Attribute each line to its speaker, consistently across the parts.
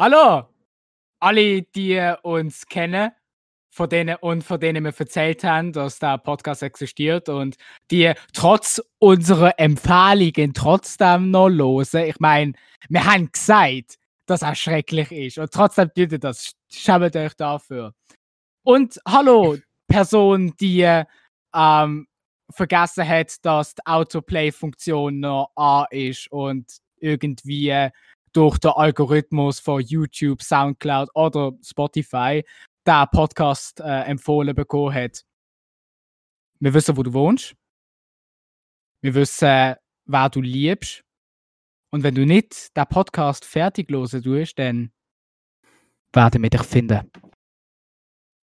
Speaker 1: Hallo! Alle, die uns kennen, von denen und von denen wir erzählt haben, dass der Podcast existiert und die trotz unserer Empfehlungen trotzdem noch hören. Ich meine, wir haben gesagt, dass er schrecklich ist und trotzdem tut ihr das. Schämt euch dafür. Und hallo, Person, die ähm, vergessen hat, dass die Autoplay-Funktion noch an ist und irgendwie durch den Algorithmus von YouTube, Soundcloud oder Spotify der Podcast äh, empfohlen bekommen hat. Wir wissen, wo du wohnst. Wir wissen, wer du liebst. Und wenn du nicht den Podcast fertig hören tust, dann werden wir dich finden.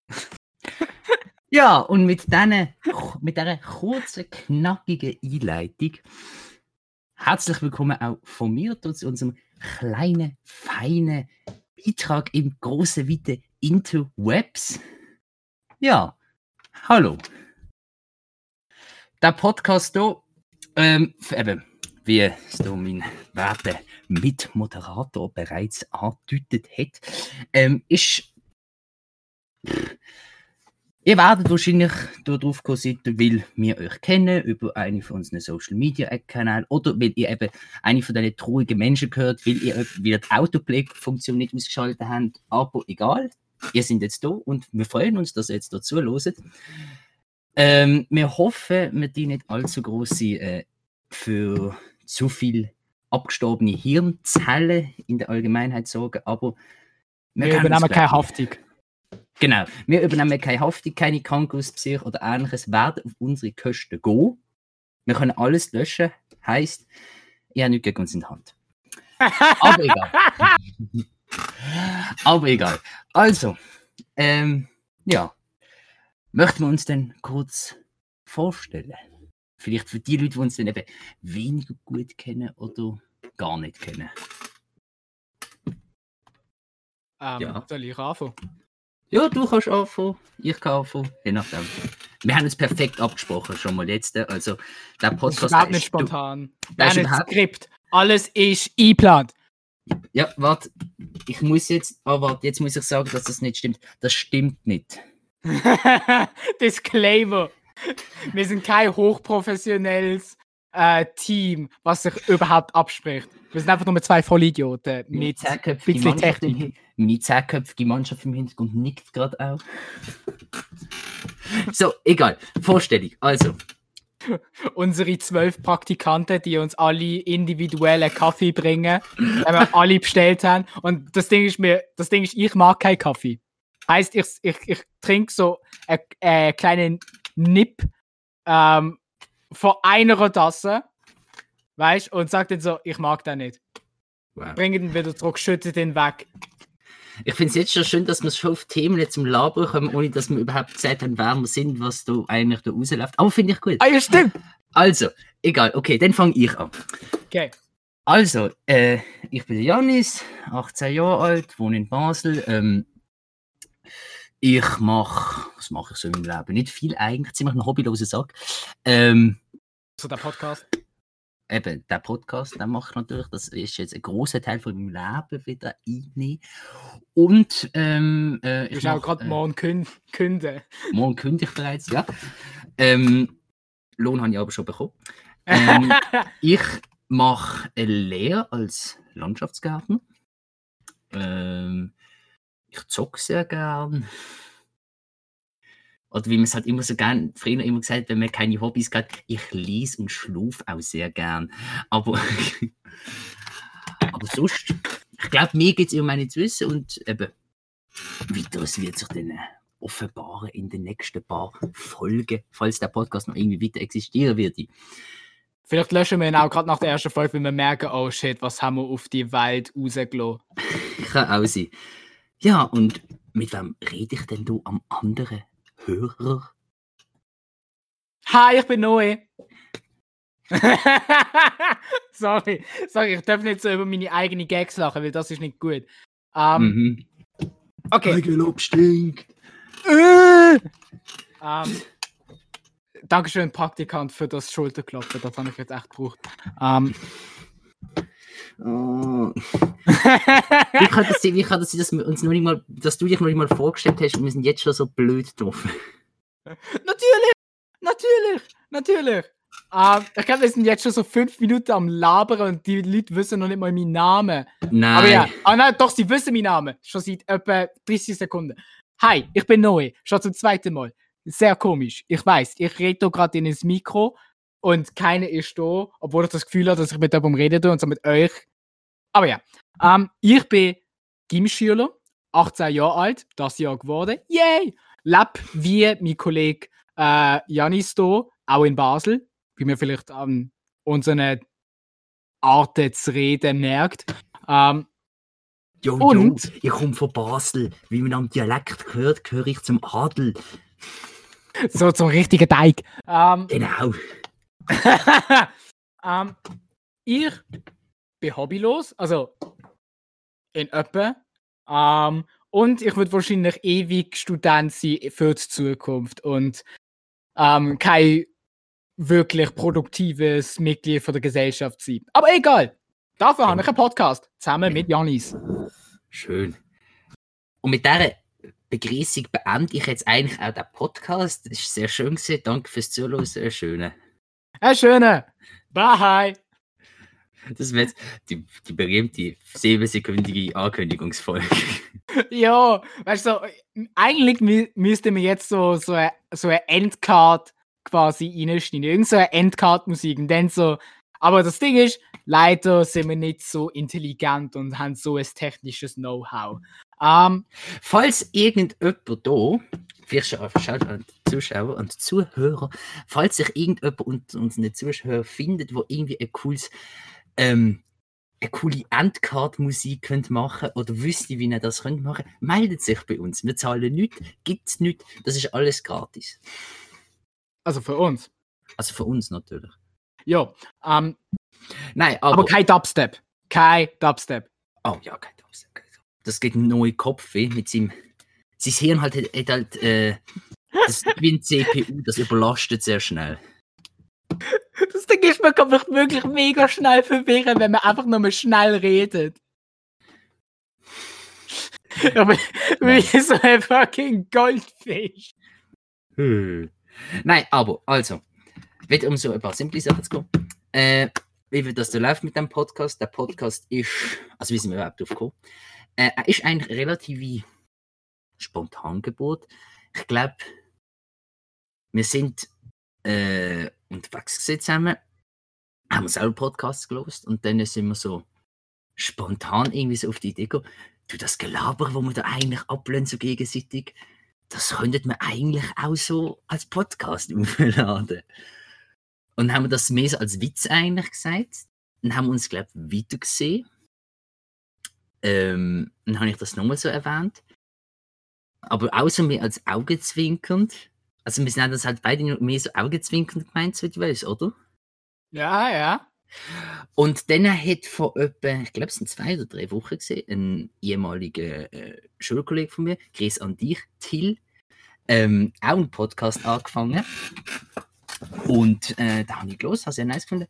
Speaker 2: Ja, und mit, denen, mit dieser kurzen, knackigen Einleitung herzlich willkommen auch von mir zu unserem kleinen, feinen Beitrag im großen, weiten Interwebs. Ja, hallo. Der Podcast hier, ähm, wie es hier mein werter Mitmoderator bereits angedeutet hat, ähm, ist Ihr werdet wahrscheinlich darauf kommen sein, weil wir euch kennen über eine von unseren Social Media Kanälen oder weil ihr eben eine von diesen traurigen Menschen gehört, weil ihr wieder die Autoplay-Funktion nicht ausgeschaltet habt. Aber egal, ihr seid jetzt da und wir freuen uns, dass ihr jetzt dazu loset. Ähm, wir hoffen, wir die nicht allzu große äh, für zu viel abgestorbene Hirnzellen in der Allgemeinheit sorgen, aber
Speaker 1: wir, wir übernehmen keine Haftung.
Speaker 2: Genau. Wir übernehmen keine Haftung, keine Krankenhauspsych oder ähnliches, werden auf unsere Kosten gehen. Wir können alles löschen, heisst, ich habe nichts gegen uns in der Hand. Aber egal. Aber egal. Also, ähm, ja. Möchten wir uns denn kurz vorstellen? Vielleicht für die Leute, die uns dann eben weniger gut kennen oder gar nicht kennen.
Speaker 1: Ähm, ja. Soll ich anfangen?
Speaker 2: Ja, du kannst anfangen, ich kann anfangen, je nachdem. Wir haben es perfekt abgesprochen, schon mal jetzt. Also, der Podcast. Das
Speaker 1: ist nicht spontan. Das ist ein Skript. Alles ist eingeplant.
Speaker 2: Ja, warte. Ich muss jetzt. Oh, warte, jetzt muss ich sagen, dass das nicht stimmt. Das stimmt nicht.
Speaker 1: Disclaimer. Wir sind kein hochprofessionelles äh, Team, was sich überhaupt abspricht. Wir sind einfach nur zwei Vollidioten mit ein bisschen Technik.
Speaker 2: Meine zehnköpfige Mannschaft im Hintergrund nickt gerade auch. so, egal. Vorstellung. Also.
Speaker 1: Unsere zwölf Praktikanten, die uns alle individuellen Kaffee bringen, den wir alle bestellt haben. Und das Ding ist mir, das Ding ist, ich mag keinen Kaffee. Heißt, ich, ich, ich trinke so einen äh, kleinen Nip ähm, von einer Tasse Weißt du? Und sagt dann so, ich mag den nicht. Wow. Bring ihn wieder zurück, schüttet ihn weg.
Speaker 2: Ich finde es jetzt schon schön, dass wir schon auf Themen jetzt zum Labern kommen, ohne dass wir überhaupt gesagt haben, wer wir sind, was da eigentlich da rausläuft. Aber finde ich gut.
Speaker 1: Ah, ja, stimmt.
Speaker 2: Also, egal, okay, dann fange ich an.
Speaker 1: Okay.
Speaker 2: Also, äh, ich bin Janis, 18 Jahre alt, wohne in Basel. Ähm, ich mache, was mache ich so im Leben? Nicht viel eigentlich, ziemlich ein hobbyloser Sack. Ähm,
Speaker 1: so der Podcast?
Speaker 2: Eben, der Podcast, den mache ich natürlich, das ist jetzt ein großer Teil von meinem Leben wieder einnehmen. Und ähm,
Speaker 1: äh, ich auch gerade äh, morgen künden.
Speaker 2: Morgen kündige ich bereits, ja. Ähm, Lohn habe ich aber schon bekommen. Ähm, ich mache eine Lehre als Landschaftsgärtner. Ähm, ich zocke sehr gern oder wie man es halt immer so gern, früher immer gesagt wenn man keine Hobbys hat, ich lese und schluf auch sehr gern. Aber, aber sonst, ich glaube, mir geht es um meine wissen und eben, weiteres wird sich dann äh, offenbaren in den nächsten paar Folgen, falls der Podcast noch irgendwie weiter existieren wird.
Speaker 1: Vielleicht löschen wir ihn auch gerade nach der ersten Folge, wenn wir merken, oh shit, was haben wir auf die Welt rausgelassen.
Speaker 2: Kann auch sein. Ja, und mit wem rede ich denn du am anderen Hörer?
Speaker 1: Hi, ich bin Noe. sorry, sorry, ich darf nicht so über meine eigenen Gags lachen, weil das ist nicht gut. Um, mhm. Okay.
Speaker 2: Eigenlob stinkt.
Speaker 1: Äh! Um, Dankeschön, Praktikant, für das Schulterklopfen. Das habe ich jetzt echt gebraucht. Um,
Speaker 2: Oh. wie, kann das sein, wie kann das sein, dass, wir uns noch nicht mal, dass du dich noch nicht mal vorgestellt hast und wir sind jetzt schon so blöd drauf?
Speaker 1: natürlich! Natürlich! Natürlich! Ähm, ich glaube, wir sind jetzt schon so fünf Minuten am Labern und die Leute wissen noch nicht mal meinen Namen.
Speaker 2: Nein.
Speaker 1: Aber ja, ah, nein, doch, sie wissen meinen Namen. Schon seit etwa 30 Sekunden. Hi, ich bin Noe. Schon zum zweiten Mal. Sehr komisch. Ich weiß, ich rede hier gerade in ins Mikro und keiner ist da, obwohl ich das Gefühl habe, dass ich mit jemandem reden tue und so mit euch. Aber ja, ähm, ich bin Gymschüler, 18 Jahre alt, das Jahr geworden. Yay! Leb wie mein Kollege äh, Janis hier, auch in Basel, wie mir vielleicht an unseren Arten zu reden merkt. Ähm,
Speaker 2: jo, und jo, ich komme von Basel. Wie man am Dialekt hört, gehöre ich zum Adel.
Speaker 1: So zum richtigen Teig.
Speaker 2: Ähm, genau.
Speaker 1: ähm, ich bin hobbylos, also in etwa. Ähm, und ich würde wahrscheinlich ewig Student sein für die Zukunft und ähm, kein wirklich produktives Mitglied von der Gesellschaft sein. Aber egal. Dafür habe ich einen Podcast zusammen mit Janis.
Speaker 2: Schön. Und mit dieser Begrüßung beende ich jetzt eigentlich auch den Podcast. Das war sehr schön. Danke fürs Zuhören. Sehr schöne.
Speaker 1: Ein schöner. Bye.
Speaker 2: Das wird die, die berühmte siebensekündige Ankündigungsfolge.
Speaker 1: ja, weißt du, so, eigentlich müssten wir jetzt so, so, eine, so eine Endcard quasi reinschneiden. Irgend so eine Endcard-Musik. Und dann so. Aber das Ding ist, leider sind wir nicht so intelligent und haben so ein technisches Know-how. Um,
Speaker 2: Falls irgendjemand da, vielleicht schaut an die Zuschauer und Zuhörer, falls sich irgendjemand unter unseren Zuschauern findet, wo irgendwie ein cooles, ähm, eine coole Endcard-Musik machen oder wüsste, wie ihr das könnt machen meldet sich bei uns. Wir zahlen nichts, gibt es nichts, das ist alles gratis.
Speaker 1: Also für uns?
Speaker 2: Also für uns natürlich.
Speaker 1: Ja, ähm,
Speaker 2: Nein,
Speaker 1: aber, aber kein Dubstep. Kein Dubstep.
Speaker 2: Oh ja, kein Dubstep das geht ein neuer Kopfweh mit seinem. Sein Hirn halt, hat halt äh, das wie ein CPU, das überlastet sehr schnell.
Speaker 1: Das Ding ist, man kann mich wirklich mega schnell verwirren, wenn man einfach nur mal schnell redet. Aber wie so ein fucking Goldfisch.
Speaker 2: Hm. Nein, aber, also, wieder um so ein paar simple Sachen zu kommen. Äh, wie wird das so läuft mit dem Podcast? Der Podcast ist, also wie sind wir überhaupt drauf gekommen? Äh, er ist eigentlich relativ spontan geboren. Ich glaube, wir sind äh, unterwegs zusammen, haben selber Podcasts gelost und dann sind wir so spontan irgendwie so auf die Idee gekommen, du, das Gelaber, wo wir da eigentlich ablehnen so gegenseitig, das könnte man eigentlich auch so als Podcast aufladen. Und haben wir das mehr als Witz eigentlich gesagt und haben uns, glaube ich, weiter gesehen ähm, dann habe ich das nochmal so erwähnt. Aber so mehr als augenzwinkernd. Also wir sind das halt beide mehr so augenzwinkernd gemeint, so weißt, oder?
Speaker 1: Ja, ja.
Speaker 2: Und dann hat vor etwa, ich glaube es sind zwei oder drei Wochen gesehen, ein ehemaliger äh, Schulkollege von mir, Chris an dich, Till, ähm, auch einen Podcast angefangen. Und äh, da habe ich los, habe sehr nice gefunden.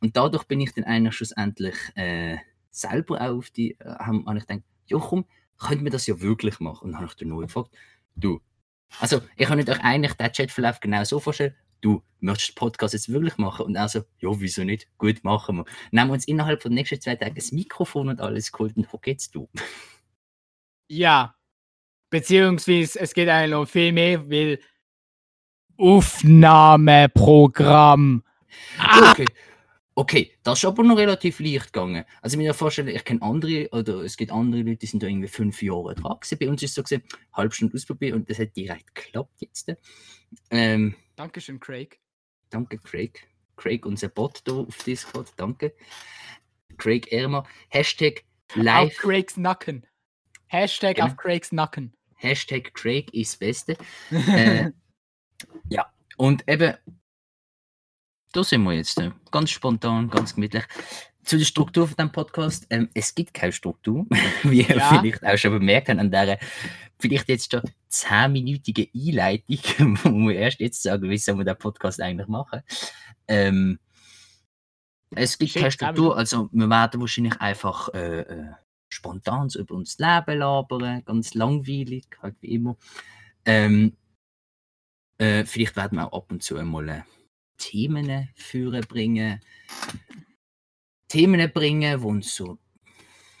Speaker 2: Und dadurch bin ich dann eigentlich schlussendlich äh, selber auch auf die, äh, habe hab ich gedacht, komm, könnte man das ja wirklich machen? Und dann habe ich den nur gefragt, du, also ich habe euch eigentlich den Chatverlauf genau so vorstellen, du möchtest den Podcast jetzt wirklich machen? Und er so, ja, wieso nicht? Gut, machen wir. Dann haben wir uns innerhalb von den nächsten zwei Tagen das Mikrofon und alles geholt und wo geht's du?
Speaker 1: Ja, beziehungsweise es geht eigentlich noch viel mehr, weil Aufnahmeprogramm.
Speaker 2: Ah! Okay, Okay, das ist aber noch relativ leicht gegangen. Also ich mir vorstellen, ich kenne andere, oder es gibt andere Leute, die sind da irgendwie fünf Jahre dran gewesen. Bei uns ist es so gesehen, halb Stunde ausprobiert und das hat direkt geklappt jetzt. Ähm,
Speaker 1: Dankeschön, Craig.
Speaker 2: Danke, Craig. Craig, unser Bot da auf Discord, danke. Craig Ermer. Hashtag live.
Speaker 1: Auf Craigs Nacken. Hashtag genau. auf Craigs Nacken.
Speaker 2: Hashtag Craig ist das Beste. äh, ja, und eben, da sind wir jetzt. Äh, ganz spontan, ganz gemütlich. Zu der Struktur von diesem Podcast. Ähm, es gibt keine Struktur, wie ihr ja. vielleicht auch schon bemerkt habt an dieser vielleicht jetzt schon 10-minütige Einleitung, wo wir erst jetzt sagen, wie sollen wir den Podcast eigentlich machen. Ähm, Es gibt
Speaker 1: Shit,
Speaker 2: keine. Struktur, also wir werden wahrscheinlich einfach äh, äh, spontan über uns Leben labern, ganz langweilig, halt wie immer. Ähm, äh, vielleicht werden wir auch ab und zu einmal äh, Themen führen bringen. Themen bringen, die uns so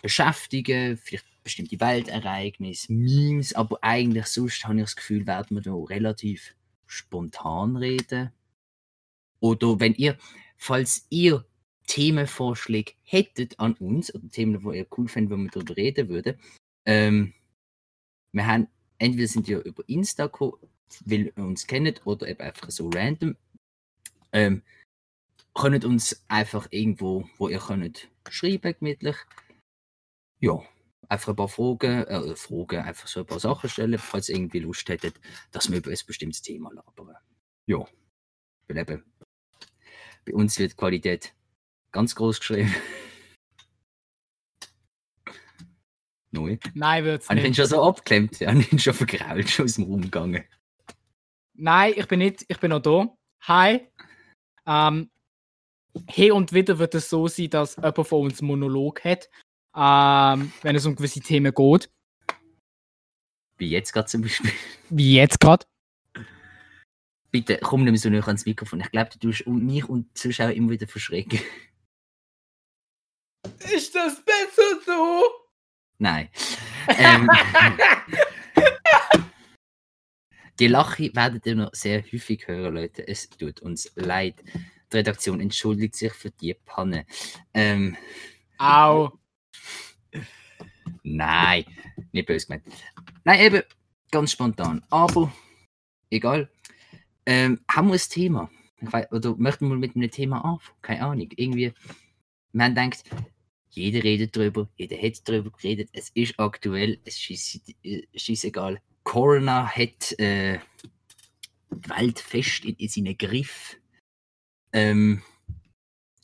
Speaker 2: beschäftigen, vielleicht bestimmte Weltereignisse, Memes, aber eigentlich sonst habe ich das Gefühl, werden wir da relativ spontan reden. Oder wenn ihr, falls ihr Themenvorschläge hättet an uns, oder Themen, die ihr cool findet, wo wir darüber reden würden, ähm, wir haben, entweder sind ihr über Insta gekommen, weil ihr uns kennt, oder eben einfach so random, ähm, könnt uns einfach irgendwo, wo ihr könnt, schreiben gemütlich. Ja, einfach ein paar Fragen, äh, Fragen, einfach so ein paar Sachen stellen, falls ihr irgendwie Lust hättet, dass wir über ein bestimmtes Thema labern. Ja, weil eben, bei uns wird die Qualität ganz groß geschrieben. Neu.
Speaker 1: Nein, wird's
Speaker 2: Habe ich ihn
Speaker 1: nicht.
Speaker 2: schon so abgeklemmt? Ich ihn schon vergrault, schon aus dem Raum gegangen.
Speaker 1: Nein, ich bin nicht, ich bin noch da. Hi. Ähm, hier und wieder wird es so sein, dass jemand von uns Monolog hat, ähm, wenn es um gewisse Themen geht.
Speaker 2: Wie jetzt gerade zum Beispiel.
Speaker 1: Wie jetzt gerade.
Speaker 2: Bitte komm nicht mehr so nah ans Mikrofon. Ich glaube, du tust mich und Zuschauer immer wieder verschrecken.
Speaker 1: Ist das besser so?
Speaker 2: Nein. Ähm, die Lache werdet ihr noch sehr häufig hören, Leute. Es tut uns leid. Die Redaktion entschuldigt sich für die Panne. Ähm,
Speaker 1: Au.
Speaker 2: nein, nicht böse gemeint. Nein, eben ganz spontan. Aber egal. Ähm, haben wir ein Thema? Weiß, oder möchten wir mit einem Thema anfangen? Keine Ahnung. Irgendwie, man denkt, jeder redet drüber, jeder hat drüber geredet. Es ist aktuell, es ist scheißegal. Corona hat äh, die Welt fest in, in seinen Griff. Ähm,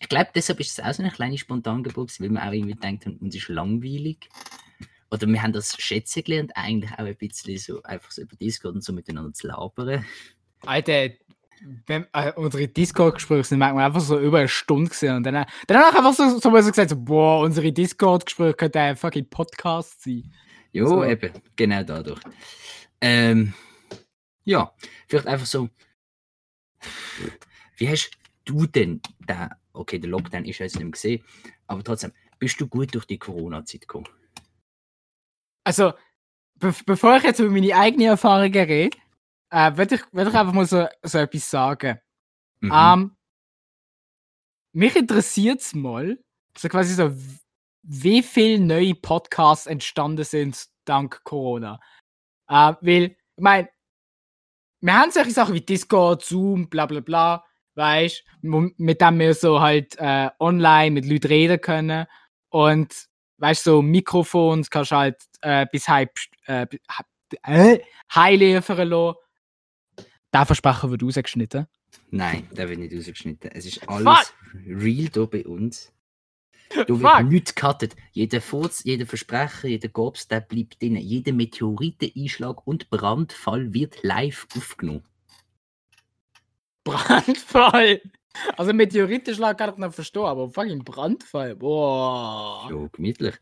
Speaker 2: ich glaube, deshalb ist es auch so eine kleine Spontangeburt, weil wir auch irgendwie denkt, uns ist langweilig. Oder wir haben das schätzen gelernt, eigentlich auch ein bisschen so einfach so über Discord und so miteinander zu labern.
Speaker 1: Alter, wenn, äh, unsere Discord-Gespräche sind manchmal einfach so über eine Stunde gesehen und dann, ich einfach so, so, so gesagt, so, boah, unsere Discord-Gespräche könnten ein fucking Podcast sein.
Speaker 2: Jo,
Speaker 1: So.
Speaker 2: eben, genau dadurch. Ähm, ja, vielleicht einfach so. Wie hast du denn den, okay, der Lockdown ist jetzt nicht mehr gesehen, aber trotzdem, bist du gut durch die Corona-Zeit gekommen?
Speaker 1: Also, be bevor ich jetzt über meine eigenen Erfahrungen rede, äh, würde ich, würd ich einfach mal so, so etwas sagen.
Speaker 2: Mhm.
Speaker 1: Ähm, mich interessiert es mal, so quasi so, wie viele neue Podcasts entstanden sind dank Corona. Äh, weil, ich meine, wir haben solche Sachen wie Discord, Zoom, bla bla bla, weißt mit dem wir so halt äh, online mit Leuten reden können. Und weißt so Mikrofons kannst du halt äh, bis heim äh, äh, liefern lassen. Der Versprechen wird rausgeschnitten.
Speaker 2: Nein, der wird nicht rausgeschnitten. Es ist alles real hier bei uns. Wird
Speaker 1: Fuck.
Speaker 2: nichts gecuttet. Jeder Furz, jeder Versprecher, jeder Gobs, der bleibt drin. Jeder Meteoriteneinschlag und Brandfall wird live aufgenommen.
Speaker 1: Brandfall! Also Meteoritenschlag kann ich noch verstehen, aber fucking Brandfall, boah.
Speaker 2: Ja, gemütlich.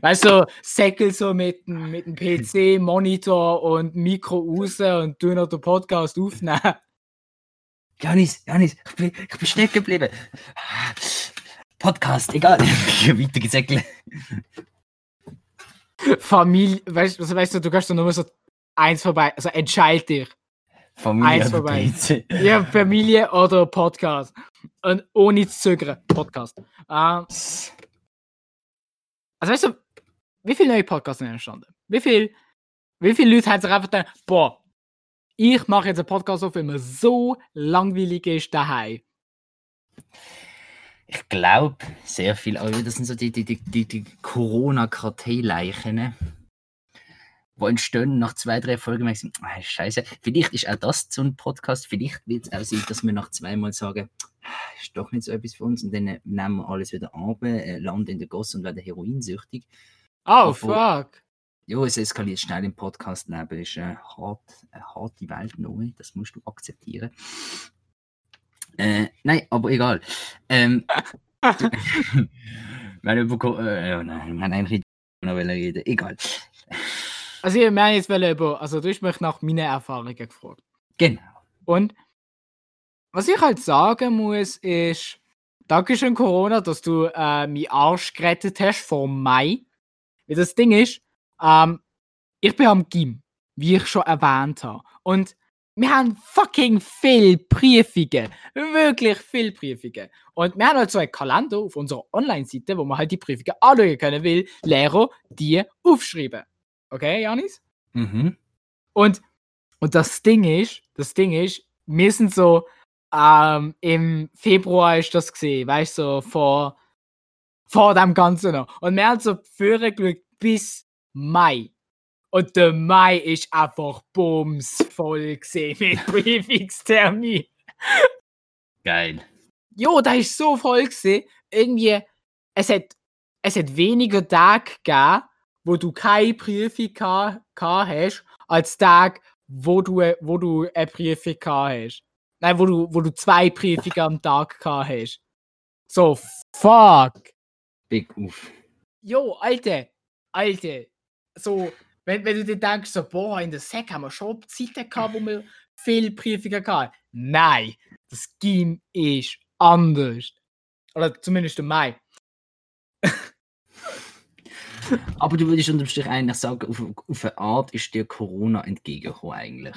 Speaker 1: Weißt du, Säckel so mit dem, mit dem PC, Monitor und Mikro raus und du noch den Podcast aufnehmen.
Speaker 2: Janis, Janis, ich bin, ich bin stecken geblieben. Podcast, egal. Weiter gesäckelt.
Speaker 1: Familie, weißt, also, weißt du, du kannst doch nur so eins vorbei, also entscheid dich.
Speaker 2: Familie
Speaker 1: Eins vorbei. Ja, Familie oder Podcast. Und ohne zu zögern, Podcast. Ähm, also weißt du, wie viele neue Podcasts sind entstanden? Wie viel, wie viele Leute haben sich einfach gedacht, boah, ich mache jetzt einen Podcast auf, weil mir so langweilig ist daheim.
Speaker 2: Ich glaube, sehr viel. Aber das sind so die, die, die, die, die Corona-Karteileichen, ne? die entstehen nach zwei, drei Folgen. So, ah, Scheiße. Vielleicht ist auch das so ein Podcast. Vielleicht wird es auch sein, dass wir nach zweimal sagen, "Ah, ist doch nicht so etwas für uns. Und dann äh, nehmen wir alles wieder ab, äh, landen in der Gosse und werden heroinsüchtig.
Speaker 1: Oh,
Speaker 2: Obwohl-
Speaker 1: fuck.
Speaker 2: Ja, es eskaliert schnell im Podcast leben. ist äh, hart, eine harte Welt neu. Das musst du akzeptieren. Äh, nein, aber egal. Ähm, wir haben über, äh, nein, wir haben eigentlich noch reden. Egal.
Speaker 1: Also, wir haben jetzt über, also, du hast mich nach meinen Erfahrungen gefragt.
Speaker 2: Genau.
Speaker 1: Und was ich halt sagen muss, ist, Dankeschön Corona, dass du äh, meinen Arsch gerettet hast vor Mai. Weil das Ding ist, ähm, ich bin am Gym, wie ich schon erwähnt habe. Und wir haben fucking viel Prüfungen. Wirklich viel Prüfungen. Und wir haben halt so einen Kalender auf unserer Online-Seite, wo man halt die Prüfungen anschauen können will, Lehrer die aufschreiben. Okay, Janis?
Speaker 2: Mhm.
Speaker 1: Und, und das Ding ist, das Ding ist, wir sind so, ähm, im Februar ist das gesehen, weißt du, so vor, vor dem Ganzen noch. Und wir haben so vorher geschaut bis Mai. Und der Mai ist einfach bumsvoll gesehen mit Briefingstermin.
Speaker 2: Geil.
Speaker 1: Jo, da ist so voll gesehen. Irgendwie, es hat, es hat weniger Tage gegeben, wo du keine Prüfung gehabt hast, als Tage, wo du, wo du eine Prüfung gehabt hast. Nein, wo du, wo du zwei Prüfungen am Tag gehabt hast. So, fuck.
Speaker 2: Big Uff.
Speaker 1: Jo, Alte, Alte. So, wenn, wenn du dir denkst, so, boah, in der Sek haben wir schon Zeiten gehabt, wo wir viele Prüfungen hatten. Nein, das Game ist anders. Oder zumindest im Mai.
Speaker 2: Aber du würdest unterm Strich eigentlich sagen, auf, auf eine Art ist dir Corona entgegengekommen eigentlich.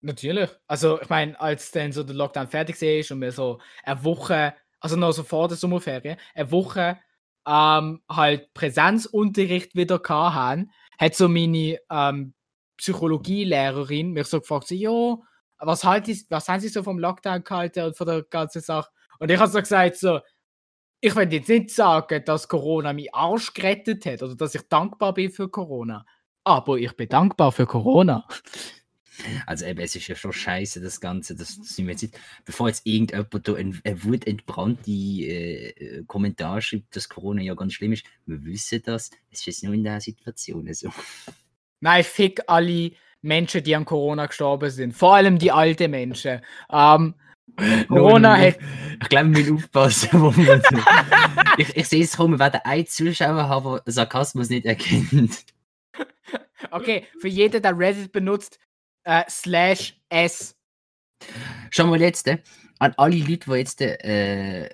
Speaker 1: Natürlich. Also, ich meine, als dann so der Lockdown fertig ist und wir so eine Woche, also noch so vor der Sommerferien, eine Woche ähm, halt Präsenzunterricht wieder haben, hat so meine ähm, Psychologielehrerin mich so gefragt, so, ja, was, halt ist, was haben Sie so vom Lockdown gehalten und von der ganzen Sache? Und ich habe so gesagt, so, ich will jetzt nicht sagen, dass Corona meinen Arsch gerettet hat oder dass ich dankbar bin für Corona. Aber ich bin dankbar für Corona.
Speaker 2: Also eben, es ist ja schon scheiße, das Ganze. Das, das sind wir jetzt bevor jetzt irgendjemand da ein, ein wutentbrannte äh, Kommentar schreibt, dass Corona ja ganz schlimm ist, wir wissen das. Es ist jetzt nur in der Situation so.
Speaker 1: Nein, fick alle Menschen, die an Corona gestorben sind. Vor allem die alten Menschen. Ähm, Corona hat.
Speaker 2: Ich glaube, wir müssen aufpassen. ich, ich sehe es kommen, wir werden einen Zuschauer haben, der Sarkasmus nicht erkennt.
Speaker 1: Okay, für jeden, der Reddit benutzt, äh, slash S.
Speaker 2: Schauen wir jetzt äh, an alle Leute, die jetzt, äh,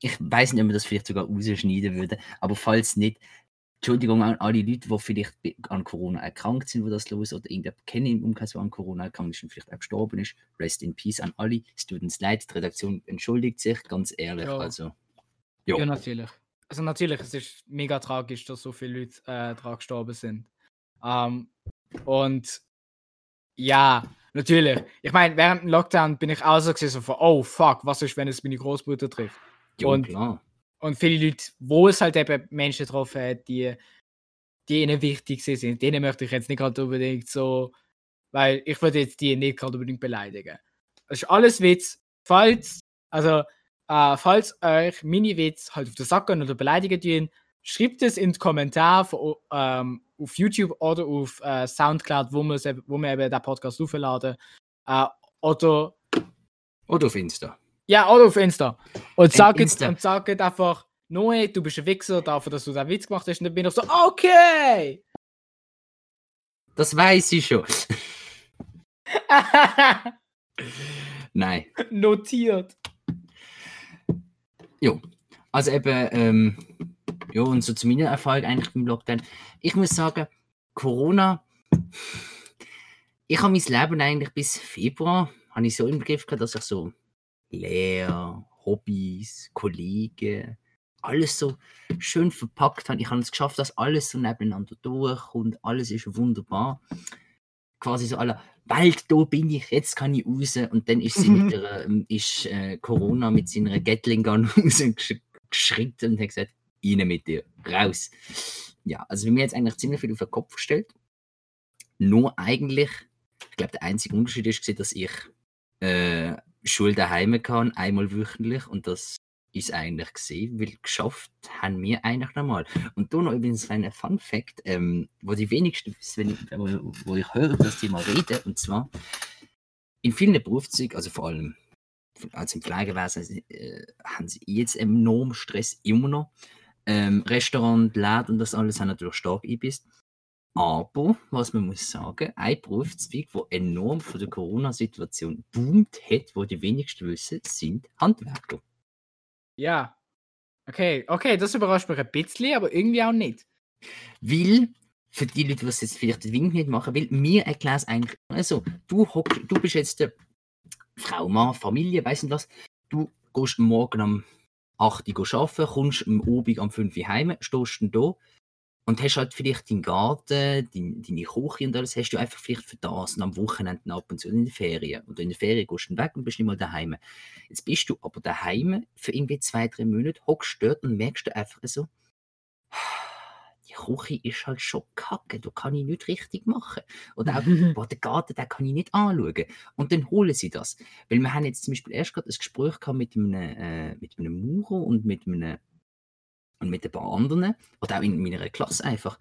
Speaker 2: ich weiß nicht, ob wir das vielleicht sogar rausschneiden würden, aber falls nicht, Entschuldigung an alle Leute, die vielleicht an Corona erkrankt sind, wo das los oder irgendjemand kennen im Umkreis, der an Corona erkrankt ist und vielleicht auch gestorben ist. Rest in Peace an alle. Es tut uns leid, die Redaktion entschuldigt sich, ganz ehrlich. Ja. Also,
Speaker 1: jo. ja, natürlich. Also natürlich, es ist mega tragisch, dass so viele Leute äh, daran gestorben sind. Ähm, und ja, natürlich. Ich meine, während dem Lockdown bin ich auch so von, oh fuck, was ist, wenn es meine Großmutter trifft?
Speaker 2: Ja, und, klar.
Speaker 1: und viele Leute, wo es halt eben Menschen getroffen hat, die, die ihnen wichtig sind, denen möchte ich jetzt nicht gerade unbedingt so, weil ich würde jetzt die nicht gerade unbedingt beleidigen. Das ist alles Witz. Falls, also, äh, falls euch meine Witz halt auf den Sack gehen oder beleidigen tun, schreibt es in die Kommentare ähm, auf YouTube oder auf äh, Soundcloud, wo wir, wo wir eben den Podcast aufladen. Äh, oder,
Speaker 2: oder auf Insta.
Speaker 1: Ja, oder auf Insta. Und sagt, Insta. und sagt einfach, Noe, du bist ein Wichser dafür, dass du den Witz gemacht hast. Und dann bin ich so, okay!
Speaker 2: Das weiß ich schon. Nein.
Speaker 1: Notiert.
Speaker 2: Jo. Also eben, ähm, ja, und so zu meiner Erfahrung eigentlich im Lockdown. Ich muss sagen, Corona, ich habe mein Leben eigentlich bis Februar, habe ich so im Begriff gehabt, dass ich so Lehre, Hobbys, Kollegen, alles so schön verpackt habe. Ich habe es geschafft, dass alles so nebeneinander durchkommt, alles ist wunderbar. Quasi so aller Welt, da bin ich, jetzt kann ich raus. Und dann ist, sie mit der, ähm, ist äh, Corona mit seiner Gatling Gun rausgeschritten und hat gesagt, rein mit dir, raus. Ja, also wir haben jetzt eigentlich ziemlich viel auf den Kopf gestellt. Nur eigentlich, ich glaube, der einzige Unterschied ist, dass ich äh, Schule daheim kann, einmal wöchentlich und das ist eigentlich gesehen, weil geschafft haben wir eigentlich nochmal. Und da noch übrigens ein Fun Fact, ähm, wo die wenigsten wissen, wo, wo ich höre, dass die mal reden, und zwar in vielen Berufszeugen, also vor allem also im Pflegewesen, äh, haben sie jetzt enorm Stress immer noch. Ähm, Restaurant, Läden und das alles haben natürlich stark eingebissen. Aber, was man muss sagen, ein Berufszweig, der enorm von der Corona-Situation boomt hat, wo die wenigsten wissen, sind Handwerker.
Speaker 1: Ja. Okay, okay, das überrascht mich ein bisschen, aber irgendwie auch nicht.
Speaker 2: Weil, für die Leute, die es jetzt vielleicht den Wink nicht machen will, mir erklärt es eigentlich, also, du, hockst, du bist jetzt der Frau, Mann, Familie, weiss nicht was, du gehst morgen am 8 Uhr arbeiten, kommst am Abend am 5 Uhr heim, stehst dann da und hast halt vielleicht deinen Garten, dein, deine Küche und alles, hast du einfach vielleicht für das und am Wochenende ab und zu in den Ferien. Und in der Ferien gehst du dann weg und bist nicht mal daheim. Jetzt bist du aber daheim für irgendwie zwei, drei Monate, hockst dort und merkst du einfach so, die Küche ist halt schon kacke, da kann ich nicht richtig machen. Oder auch, boah, den Garten, den kann ich nicht anschauen. Und dann holen sie das. Weil wir haben jetzt zum Beispiel erst gerade ein Gespräch gehabt mit einem, äh, mit einem Maurer und mit einem und mit ein paar anderen, oder auch in meiner Klasse einfach,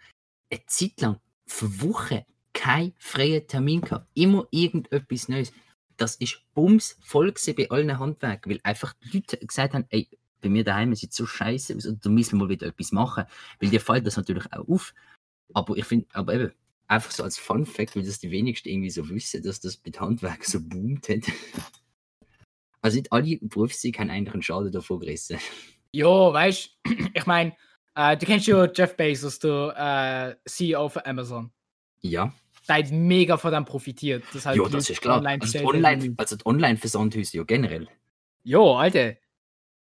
Speaker 2: eine Zeit lang, für Wochen, keinen freien Termin gehabt. Immer irgendetwas Neues. Das ist bums voll bei allen Handwerken, weil einfach die Leute gesagt haben, ey, bei mir daheim sieht so scheiße aus, da müssen wir mal wieder etwas machen. Weil dir fällt das natürlich auch auf. Aber ich finde, aber eben, einfach so als Fun Fact, weil das die wenigsten irgendwie so wissen, dass das mit Handwerk so boomt hat. Also nicht alle Berufszweige haben eigentlich einen Schaden davon gerissen.
Speaker 1: Ja, weißt du, ich meine, äh, du kennst ja Jeff Bezos, der äh, CEO von Amazon.
Speaker 2: Ja.
Speaker 1: Der hat mega von dem profitiert.
Speaker 2: Das halt ja, das ist klar. Online also, Online, also Online-Versandhäuser ja generell.
Speaker 1: Ja, Alter.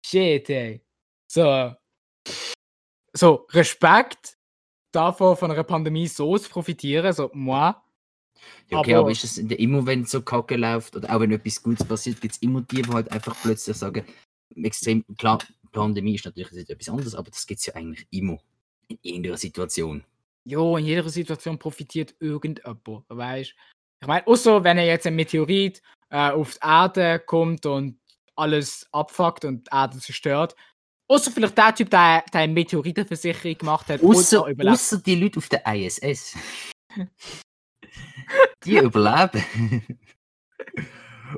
Speaker 1: Shit, ey. So. So, Respekt davon, von einer Pandemie so zu profitieren, so, moi.
Speaker 2: Ja, okay, aber, aber ist es immer, wenn es so kacke läuft oder auch wenn etwas Gutes passiert, gibt es immer die, die halt einfach plötzlich sagen, extrem, klar, Pandemie ist natürlich etwas anderes, aber das gibt es ja eigentlich immer in irgendeiner Situation.
Speaker 1: Jo, in jeder Situation profitiert irgendjemand, weißt Ich meine, außer wenn er jetzt ein Meteorit äh, auf die Erde kommt und alles abfuckt und die Erde zerstört. Außer vielleicht der Typ, der, der eine Meteoritenversicherung gemacht hat.
Speaker 2: Außer, außer die Leute auf der ISS. die überleben.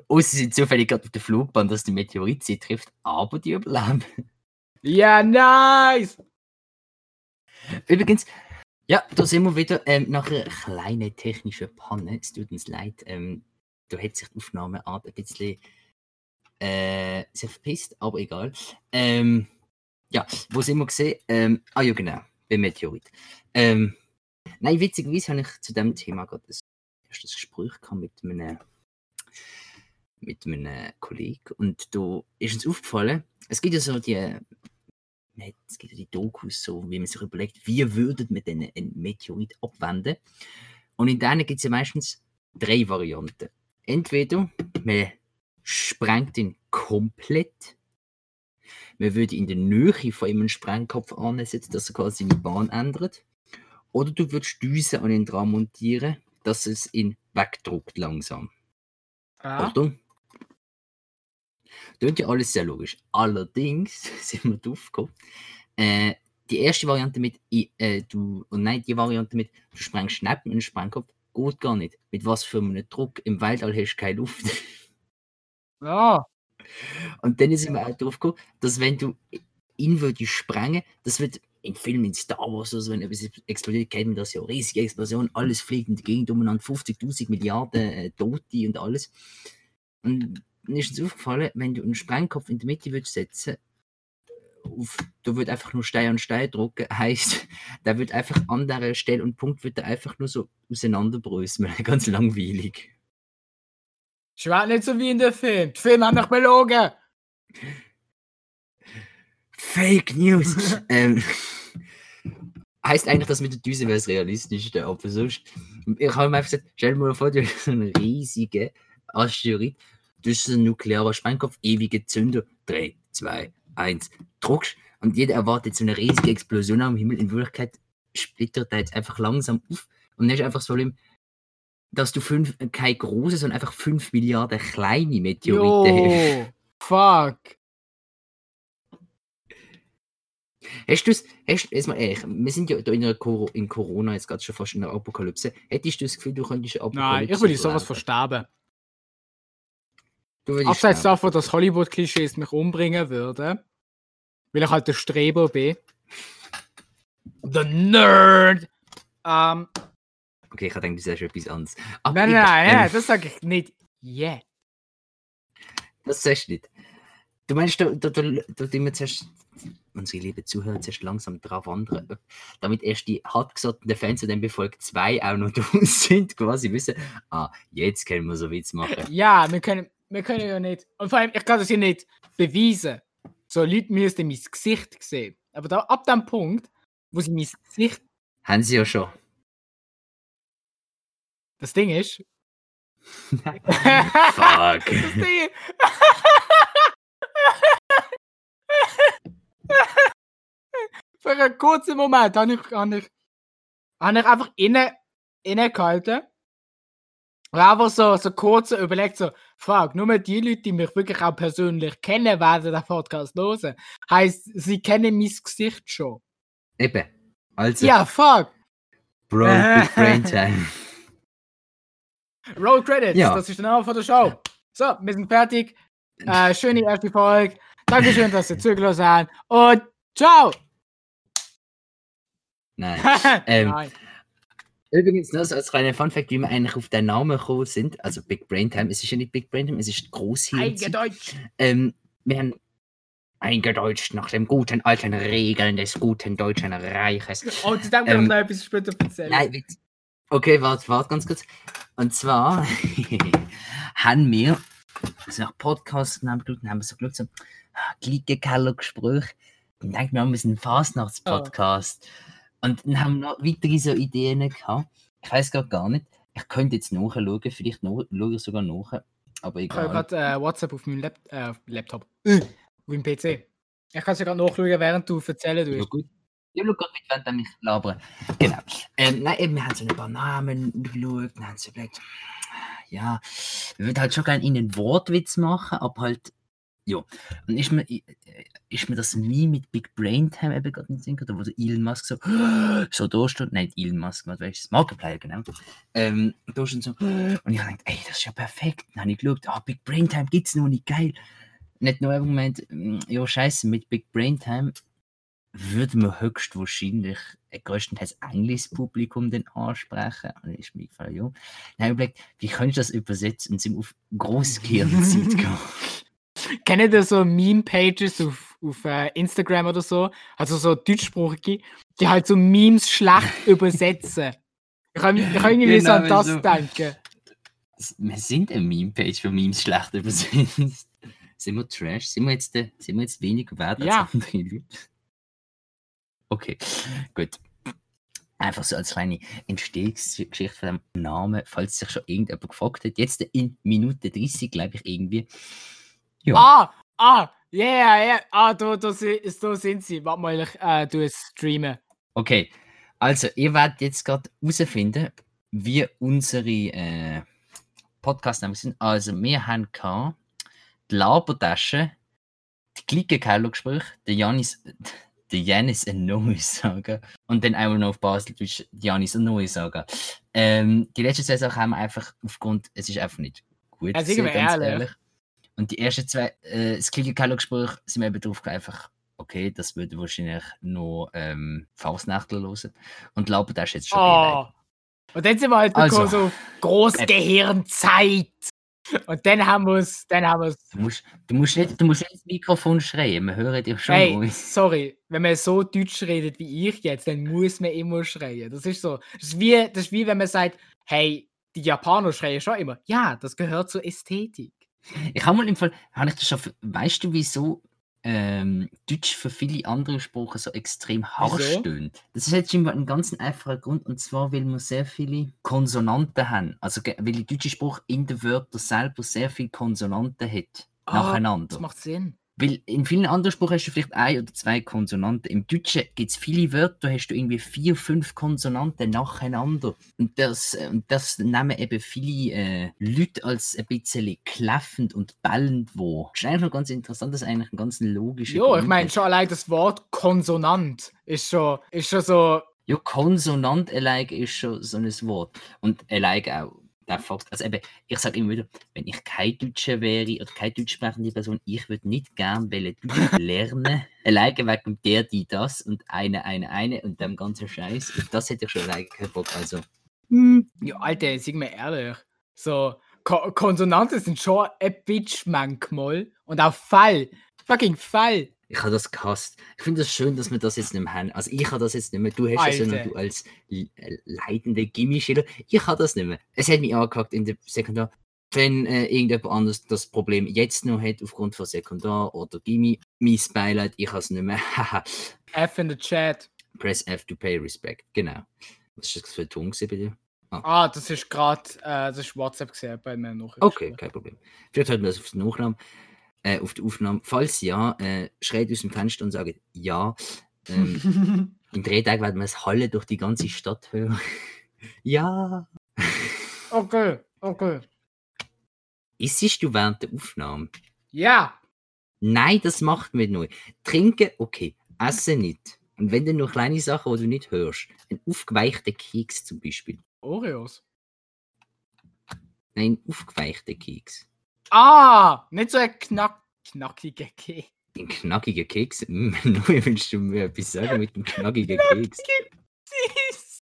Speaker 2: Außer sie sind zufällig gerade auf der Flugbahn, dass die Meteorit sie trifft, aber die überleben.
Speaker 1: Ja, nice!
Speaker 2: Übrigens, ja, da sind wir wieder ähm, nach einer kleinen technischen Panne. Es tut uns leid. Ähm, da hat sich die Aufnahmeart ein bisschen äh, sehr verpisst, aber egal. Ähm, ja, wo sind wir gesehen? Ähm, ah ja, genau, beim Meteorit. Ähm, nein, witzigerweise habe ich zu dem Thema gerade ein erstes Gespräch mit einem mit einem Kollegen und da ist uns aufgefallen, es gibt ja so die, es gibt ja die Dokus, so, wie man sich überlegt, wie würde man denn einen Meteorit abwenden? Und in denen gibt es ja meistens drei Varianten. Entweder man sprengt ihn komplett, man würde in der Nähe von einem Sprengkopf ansetzen, dass er quasi seine Bahn ändert. Oder du würdest Düse an ihn dran montieren, dass es ihn wegdruckt langsam. Ah. Oder? Klingt ja alles sehr logisch. Allerdings sind wir drauf gekommen, äh, die erste Variante mit, äh, du, und nein, die Variante mit, du sprengst neben einen Sprengkopf, geht gar nicht. Mit was für einem Druck im Weltall hast du keine Luft.
Speaker 1: Ja.
Speaker 2: Und dann sind wir auch drauf gekommen, dass wenn du ihn würdest sprengen, das wird in Filmen in Star Wars oder so, wenn etwas explodiert, kennt man das ja, riesige Explosion, alles fliegt in die Gegend umeinander, 50.000 Milliarden äh, Tote und alles. Und dann ist uns aufgefallen, wenn du einen Sprengkopf in der Mitte würdest setzen auf, du würdest einfach nur Stein an Stein drucken, heisst, der wird einfach an der Stelle und Punkt wird er einfach nur so auseinanderbröseln. Ganz langweilig.
Speaker 1: Schwert nicht so wie in der Film. Die Filme haben doch belogen.
Speaker 2: Fake News. ähm, heißt eigentlich, dass mit der Düse wäre es realistischste, aber sonst. Ich habe mir einfach gesagt, stell dir mal vor, du hast so einen riesigen Asteroid das ist ein nuklearer Sprengkopf, ewige Zünder. 3, 2, 1, druckst. Und jeder erwartet so eine riesige Explosion am Himmel. In Wirklichkeit splittert er jetzt einfach langsam auf. Und dann ist einfach so schlimm, dass du fünf, kein große, sondern einfach 5 Milliarden kleine Meteoriten
Speaker 1: jo, hast. Fuck.
Speaker 2: Hast du es, jetzt mal ehrlich, wir sind ja da in, Cor in Corona jetzt gerade schon fast in der Apokalypse. Hättest du das Gefühl, du könntest
Speaker 1: eine Apokalypse Nein, ich würde sowas versterben. Abseits
Speaker 2: sterben.
Speaker 1: davon, dass Hollywood-Klischees mich umbringen würden, weil ich halt der Streber bin. The Nerd! Ähm,
Speaker 2: Okay, ich denke, du sagst etwas anderes. Aber
Speaker 1: nein, nein, nein, nein, das sage ich nicht. Yeah.
Speaker 2: Das sagst du nicht. Du meinst, du, du, du, du, immer zuerst, unsere lieben Zuhörer, zuerst langsam drauf wandern, damit erst die hartgesottenen Fans, die dann bei Folge 2 auch noch draus sind, quasi wissen, ah, jetzt können wir so Witz machen.
Speaker 1: Ja, wir können, wir können ja nicht. Und vor allem, ich kann das ja nicht beweisen. So, Leute müssten mein Gesicht sehen. Aber da, ab dem Punkt, wo sie mein Gesicht.
Speaker 2: Haben sie ja schon.
Speaker 1: Das Ding ist.
Speaker 2: Fuck.
Speaker 1: Das Ding Für einen kurzen Moment habe ich, habe ich, habe ich einfach innen, innen gehalten. Und einfach so, so kurz überlegt, so, fuck, nur die Leute, die mich wirklich auch persönlich kennen, werden den Podcast hören. Heißt, sie kennen mein Gesicht schon.
Speaker 2: Eben. Also,
Speaker 1: Ja, fuck.
Speaker 2: Bro, Big Brain Time.
Speaker 1: Roll Credits,
Speaker 2: Ja.
Speaker 1: das ist der Name von der Show. So, wir sind fertig. Äh, schöne erste Folge. Dankeschön, dass ihr zugelassen habt. Und ciao!
Speaker 2: Nein. Ähm,
Speaker 1: Nein.
Speaker 2: Übrigens, nur so als kleiner Funfact, wie wir eigentlich auf den Namen gekommen sind. Also Big Brain Time. Es ist ja nicht Big Brain Time, es ist Großhirn.
Speaker 1: Eingedeutscht.
Speaker 2: Ähm, wir haben eingedeutscht nach den guten alten Regeln des guten deutschen Reiches.
Speaker 1: Oh, zu dem
Speaker 2: Ähm,
Speaker 1: noch etwas später erzählen.
Speaker 2: Nein. Okay, warte, warte ganz kurz. Und zwar haben wir, also nach Podcast haben wir, haben wir so geschaut, so Glickenkeller-Gespräch. Dann denken wir, wir sind ein Fastnachts-Podcast. Und dann haben wir noch weitere so Ideen gehabt. Ich weiß gerade gar nicht. Ich könnte jetzt nachschauen, vielleicht schaue ich sogar nach. Aber
Speaker 1: ich habe
Speaker 2: egal.
Speaker 1: gerade äh, WhatsApp auf meinem Lap äh, Laptop. auf meinem PC. Ich kann es ja gerade nachschauen, während du erzählen
Speaker 2: Ja,
Speaker 1: tust.
Speaker 2: gut. Ich schaue gerade mit, wenn du mich labern. Genau. Ähm, nein, eben, wir haben so ein paar Namen geschaut, dann haben sie überlegt, ja, wir würden halt schon gerne ihnen Wortwitz machen, aber halt, ja. Und ist mir, äh, ist mir das Meme mit Big Brain Time eben gerade in Sinn gekommen, wo der Elon Musk so, so da steht, nein, Elon Musk, was weißt du, das Markiplier, genau. Ähm, da so, und ich habe gedacht, ey, das ist ja perfekt. Dann habe ich geschaut, ah, Big Brain Time gibt's noch nicht, geil. Nicht nur im Moment, mm, ja, scheiße, mit Big Brain Time würde man höchstwahrscheinlich ein größtenteils englisches Publikum dann ansprechen. Und dann ist mir gefallen, ja. Dann habe ich überlegt, wie könnte ich das übersetzen und sind auf Großgehirnzeit gegangen.
Speaker 1: Kennt ihr so Meme-Pages auf, auf äh, Instagram oder so? Also so deutschsprachige, die halt so Memes schlecht übersetzen. Ich kann, ich kann irgendwie so
Speaker 2: Genau,
Speaker 1: an das
Speaker 2: so.
Speaker 1: denken.
Speaker 2: Wir sind eine Meme-Page für Memes schlecht übersetzt. sind wir Trash? Sind wir jetzt, äh, sind wir jetzt weniger wert als
Speaker 1: Ja.
Speaker 2: andere Leute? Okay, gut. Einfach so als kleine Entstehungsgeschichte von dem Namen, falls sich schon irgendjemand gefragt hat. Jetzt in Minute 30, glaube ich, irgendwie. Ja.
Speaker 1: Ah, ah, yeah, yeah, ah, da, da, da sind sie. Warte mal, ich äh, tu es streamen.
Speaker 2: Okay, also ihr werdet jetzt gerade herausfinden, wie unsere äh, Podcast-Namen sind. Also wir haben gehabt, die Labertasche, die Glickenkeller-Gespräche, der Janis, der Janis eine neue Saga und dann auch noch auf Baseldeutsch die Janis eine neue Saga. Ähm, die letzten zwei Sachen haben wir einfach aufgrund, es ist einfach nicht gut
Speaker 1: Also,
Speaker 2: gewesen,
Speaker 1: sagen wir ehrlich.
Speaker 2: Und die ersten zwei, äh, das Glickenkeller-Gespräch sind wir eben drauf einfach okay, das würde wahrscheinlich noch ähm, Faustnächtler hören. Und Laber, das ist jetzt schon
Speaker 1: Oh. Und dann sind wir halt
Speaker 2: Also.
Speaker 1: so auf Großgehirnzeit. Und dann haben wir es, dann haben wir es.
Speaker 2: Du musst, du, musst nicht, du musst nicht ins Mikrofon schreien, wir hören dich schon
Speaker 1: Hey, sorry, wenn man so Deutsch redet wie ich jetzt, dann muss man immer schreien. Das ist so. Das ist wie, das ist wie wenn man sagt, hey, die Japaner schreien schon immer. Ja, das gehört zur Ästhetik.
Speaker 2: Ich habe mal im Fall, habe ich das schon, weißt du, wieso ähm, Deutsch für viele andere Sprachen so extrem harsch stöhnt? Das ist jetzt immer ein ganz einfacher Grund, und zwar, weil wir sehr viele Konsonanten haben. Also, weil die deutsche Sprache in den Wörtern selber sehr viele Konsonanten hat.
Speaker 1: Ah,
Speaker 2: nacheinander.
Speaker 1: Das macht Sinn.
Speaker 2: Weil in vielen anderen Sprachen hast du vielleicht ein oder zwei Konsonanten. Im Deutschen gibt es viele Wörter, da hast du irgendwie vier, fünf Konsonanten nacheinander. Und das, äh, und das nehmen eben viele äh, Leute als ein bisschen kläffend und bellend wahr. Das ist eigentlich noch ganz interessant, das ist eigentlich ein ganz logischer
Speaker 1: Ja, ich meine, schon allein das Wort Konsonant ist schon, ist schon so.
Speaker 2: Ja, Konsonant allein ist schon so ein Wort. Und allein auch der Fakt, also eben, ich sage immer wieder, wenn ich kein Deutscher wäre oder keine deutschsprechende Person, ich würde nicht gern wollen Deutsch lernen, alleine wegen der, die, das und eine, eine, eine und dem ganzen Scheiß. Und das hätte ich schon alleine Bock, also.
Speaker 1: Hm, Ja, Alter, sag mir ehrlich. So, Ko Konsonanten sind schon ein Bitch manchmal. Und auch Fall. Fucking Fall.
Speaker 2: Ich habe das gehasst. Ich finde es das schön, dass wir das jetzt nicht mehr haben. Also ich habe das jetzt nicht mehr. Du hast das ja noch
Speaker 1: Alter.
Speaker 2: du als äh, leitende Gimmischüler. Ich habe das nicht mehr. Es hat mich angehackt in der Sekundar. Wenn äh, irgendjemand anderes das Problem jetzt noch hat, aufgrund von Sekundar oder Gimmi, mein Beileid, ich habe es nicht mehr.
Speaker 1: F in the Chat.
Speaker 2: Press F to pay respect. Genau. Was ist das für ein Ton bei dir?
Speaker 1: Ah, das ist gerade, äh, das ist WhatsApp gesehen bei mir noch.
Speaker 2: Okay, kein Problem. Vielleicht halten wir das auf die Aufnahme. Äh, auf die Aufnahme. Falls ja, äh, schreit aus dem Fenster und sagt ja. Ähm, in drei Tagen werden wir es Halle durch die ganze Stadt hören. ja.
Speaker 1: okay, okay.
Speaker 2: Isst du während der Aufnahme?
Speaker 1: Ja.
Speaker 2: Nein, das macht man nicht. Trinken, okay. Essen nicht. Und wenn dann noch kleine Sachen, die du nicht hörst, ein aufgeweichter Keks zum Beispiel.
Speaker 1: Oreos.
Speaker 2: Nein, aufgeweichter Keks.
Speaker 1: Ah, nicht so ein knack knackiger Keks.
Speaker 2: Ein knackiger Keks? Mm, nur willst du mir etwas sagen mit dem knackigen Keks?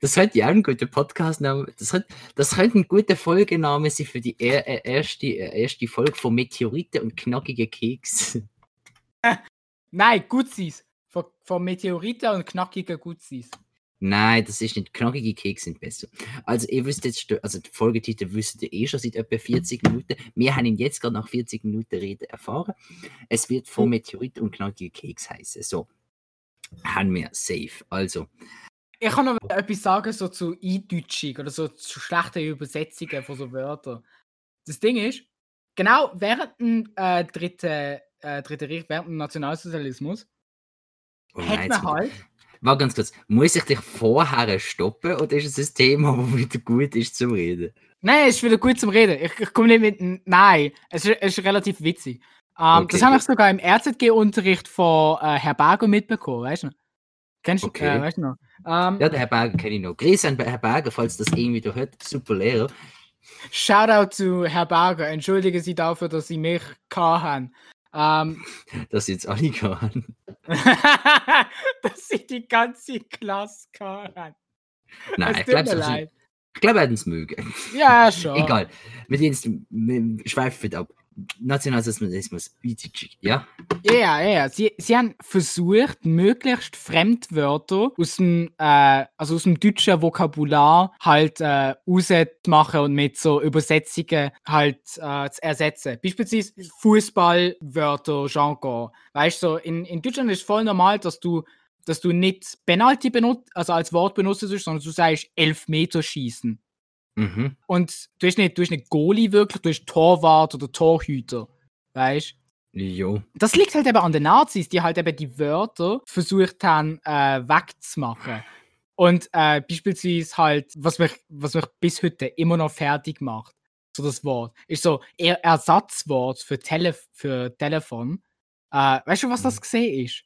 Speaker 2: Das könnte ja auch ein guter Podcastname. Das könnte, das könnte ein guter Folgename sein für die äh, erste, äh, erste Folge von Meteoriten und knackige Keks.
Speaker 1: Nein, Gutsis. Von, von Meteoriten und knackiger Gutsis.
Speaker 2: Nein, das ist nicht. Knackige Keks sind besser. Also, ihr wisst jetzt, also den Folgetitel wisst ihr eh schon seit etwa 40 Minuten. Wir haben ihn jetzt gerade nach 40 Minuten Reden erfahren. Es wird von Meteorit und knackige Keks heißen. So. Haben wir safe. Also,
Speaker 1: Ich kann noch etwas sagen so zu Eindeutschung oder so zu schlechten Übersetzungen von so Wörtern. Das Ding ist, genau während dem äh, dritten, äh, dritten Reich, während dem Nationalsozialismus,
Speaker 2: oh
Speaker 1: hat man halt.
Speaker 2: Warte ganz kurz. Muss ich dich vorher stoppen oder ist es ein Thema, das wieder gut ist zum Reden?
Speaker 1: Nein, es ist wieder gut zum Reden. Ich, ich komme nicht mit. Nein, es ist, es ist relativ witzig. Ähm,
Speaker 2: Okay,
Speaker 1: das habe ich sogar im RZG-Unterricht von äh, Herr Berger mitbekommen, weißt du? Kennst du
Speaker 2: Okay.
Speaker 1: äh, weißt du noch? Ähm,
Speaker 2: Ja, den Herr Berger kenne ich noch. Grüße an Herr Berger, falls das irgendwie da hört. Super Lehrer.
Speaker 1: Shoutout zu Herr Berger. Entschuldige Sie dafür, dass Sie mich gehabt haben. Ähm,
Speaker 2: dass sie jetzt alle kann.
Speaker 1: dass Sie die ganze Klasse haben.
Speaker 2: Nein,
Speaker 1: Es
Speaker 2: ich glaube, ich glaube, er hat es mögen.
Speaker 1: Ja, schon.
Speaker 2: Egal. Wir, jetzt, wir schweifen ab. Nationalsozialismus, ja?
Speaker 1: Ja, ja, ja. Sie, sie haben versucht, möglichst Fremdwörter aus dem, äh, also aus dem deutschen Vokabular halt äh, rauszumachen und mit so Übersetzungen halt äh, zu ersetzen. Beispielsweise Fußballwörter, Jargon. Weißt du, so, in, in Deutschland ist es voll normal, dass du, dass du nicht Penalty benutzt, also als Wort benutzt, sondern du sagst Elfmeter schießen.
Speaker 2: Mhm.
Speaker 1: Und du hast nicht, du hast nicht Goalie wirklich, du hast Torwart oder Torhüter. Weißt du?
Speaker 2: Jo.
Speaker 1: Das liegt halt eben an den Nazis, die halt eben die Wörter versucht haben äh, wegzumachen. Und äh, beispielsweise halt, was mich, was mich bis heute immer noch fertig macht, so das Wort, ist so er Ersatzwort für, Tele für Telefon. Äh, weißt du, was das gesehen ist?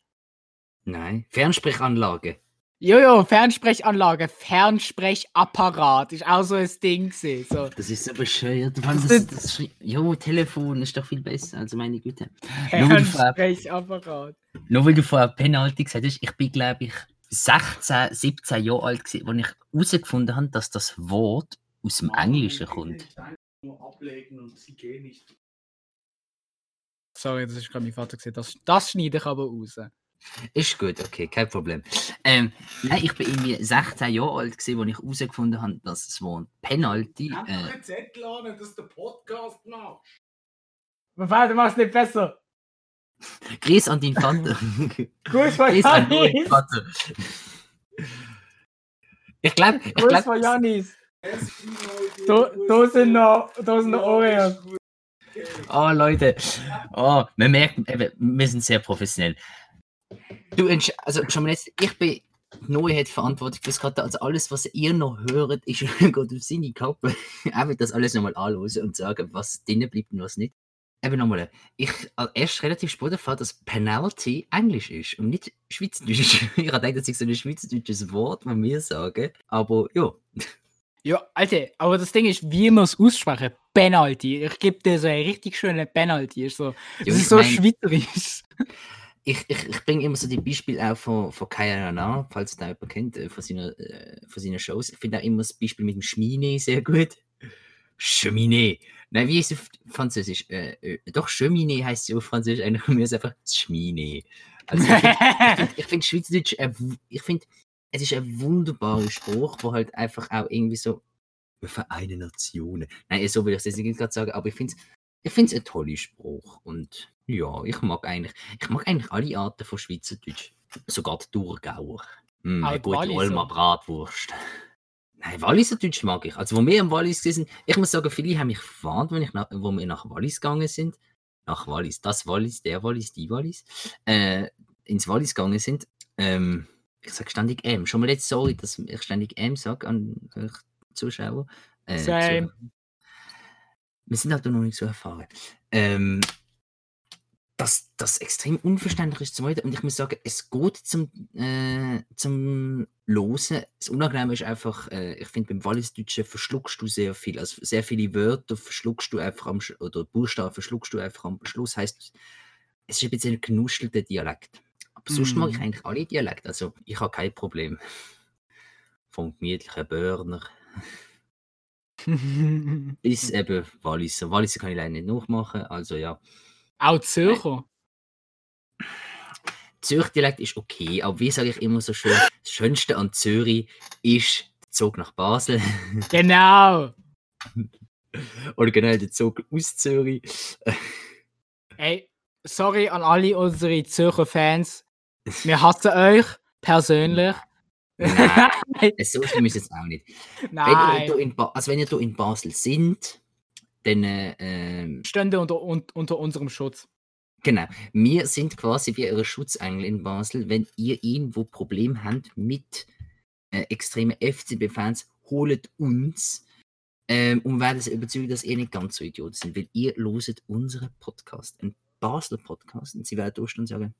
Speaker 2: Nein. Fernsprechanlage.
Speaker 1: Jojo, Fernsprechanlage, Fernsprechapparat, ist auch so ein Ding gewesen. So.
Speaker 2: Das ist so bescheuert. Mann,
Speaker 1: Das
Speaker 2: das, das, jo, Telefon ist doch viel besser. Also meine Güte. Nur weil du vorher-
Speaker 1: Fernsprechamapparat.
Speaker 2: Nur weil du vorher Penalty gesagt hast, ich bin, glaube ich, 16, 17 Jahre alt gewesen, als ich herausgefunden habe, dass das Wort aus dem Englischen kommt.
Speaker 1: Sorry, das ist gerade mein Vater gesehen. Das, das schneide ich aber raus.
Speaker 2: Ist gut, okay, kein Problem. Ähm, nein, ich bin irgendwie 16 Jahre alt gewesen, als ich herausgefunden habe, dass das Wort Penalty.
Speaker 3: Hab doch
Speaker 2: Äh,
Speaker 3: Zettel an, dass der Podcast macht.
Speaker 1: Mein Vater macht es nicht besser.
Speaker 2: Grüß an deinen Vater. Grüß an deinen
Speaker 1: Janis.
Speaker 2: Vater. Ich glaube, ich glaube,
Speaker 1: von Janis.
Speaker 3: Da,
Speaker 1: Da, sind noch, da sind noch Oreos.
Speaker 2: Oh, Leute. Oh, man merkt, wir sind sehr professionell. Du, also schon mal jetzt, ich bin neu hat verantwortlich fürs Kater. Also alles, was ihr noch hört, ist geht auf seine Kappe. er wird das alles nochmal anhören und sagen, was drinnen bleibt und was nicht. Eben nochmal, ich habe erst relativ spät erfahren, dass Penalty Englisch ist und nicht Schweizerdeutsch. ich habe gedacht, das ist so ein schweizerdeutsches Wort, was wir sagen. Aber ja,
Speaker 1: Ja, Alter, aber das Ding ist, wie man es aussprechen. Penalty. Ich gebe dir so einen richtig schönen Penalty. Ist so, das
Speaker 2: Ja,
Speaker 1: ist
Speaker 2: ich
Speaker 1: so
Speaker 2: mein-
Speaker 1: schweizerisch.
Speaker 2: Ich, ich, ich bringe immer so die Beispiele auch von, von Kaya Rana, falls da jemand kennt, äh, von seiner, äh, von seinen Shows. Ich finde auch immer das Beispiel mit dem Schmine sehr gut. Cheminée. Nein, wie ist es auf Französisch? Äh, äh, doch, Cheminée heißt es auf Französisch. Eigentlich mir ist einfach Schmine. Also, ich finde, ich finde Schweizerdeutsch, ich finde, es ist ein wunderbarer Spruch, wo halt einfach auch irgendwie so, wir vereinen Nationen. Nein, so will ich es jetzt nicht gerade sagen, aber ich finde es ich ein toller Spruch. Und ja, ich mag eigentlich, ich mag eigentlich alle Arten von Schweizerdeutsch. Sogar die Thurgauer. Mm, eine gute. Olmer Bratwurst. Nein, Walliserdeutsch mag ich. Also, wo wir im Wallis sind, ich muss sagen, viele haben mich gewarnt, wenn ich nach, wo wir nach Wallis gegangen sind. Nach Wallis, das Wallis, der Wallis, die Wallis. Äh, ins Wallis gegangen sind. Ähm, ich sage ständig M. Schon mal jetzt sorry, dass ich ständig M sage an euch Zuschauer. Äh,
Speaker 1: Same.
Speaker 2: Zuhörer. Wir sind halt noch nicht so erfahren. Ähm, dass das extrem unverständlich ist zum Reden. Und ich muss sagen, es geht zum, äh, zum Losen. Das Unangenehme ist einfach, äh, ich finde, beim Wallisdeutschen verschluckst du sehr viel. Also sehr viele Wörter verschluckst du einfach am oder Buchstaben verschluckst du einfach am Schluss. Heißt, es ist ein bisschen ein genuschelter Dialekt. Aber sonst mag ich
Speaker 1: Mhm.
Speaker 2: eigentlich alle Dialekte. Also ich habe kein Problem. Vom gemütlichen Börner bis eben Walliser. Walliser kann ich leider nicht nachmachen. Also ja.
Speaker 1: Auch Zürcher.
Speaker 2: Zürich-Dialekt ist okay, aber wie sage ich immer so schön, das Schönste an Zürich ist der Zug nach Basel
Speaker 1: Genau.
Speaker 2: oder generell der Zug aus Zürich.
Speaker 1: Ey, sorry an alle unsere Zürcher Fans. Wir hassen euch persönlich.
Speaker 2: Nein. So schlimm ist es auch nicht. Wenn ihr,
Speaker 1: Nein.
Speaker 2: in ba also wenn ihr in Basel sind, dann äh, ähm,
Speaker 1: Stände unter, un, unter unserem Schutz.
Speaker 2: genau, wir sind quasi wie eure Schutzengel in Basel. Wenn ihr irgendwo Problem habt mit äh, extremen FCB-Fans, holt uns ähm, und werden sie überzeugen, dass ihr nicht ganz so Idioten sind, weil ihr loset unseren Podcast, einen Basler Podcast, und sie werden durchstehen und sagen,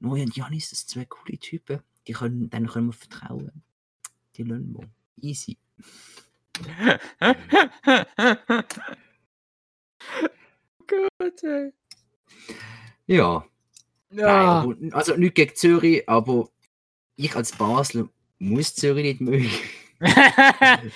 Speaker 2: Noe und Janis, das sind zwei coole Typen, die können, denen können wir vertrauen. Die lassen wir. Easy.
Speaker 1: Gott, ey.
Speaker 2: Ja,
Speaker 1: Ja.
Speaker 2: Nein, also nicht gegen Zürich, aber ich als Basler muss Zürich nicht mögen.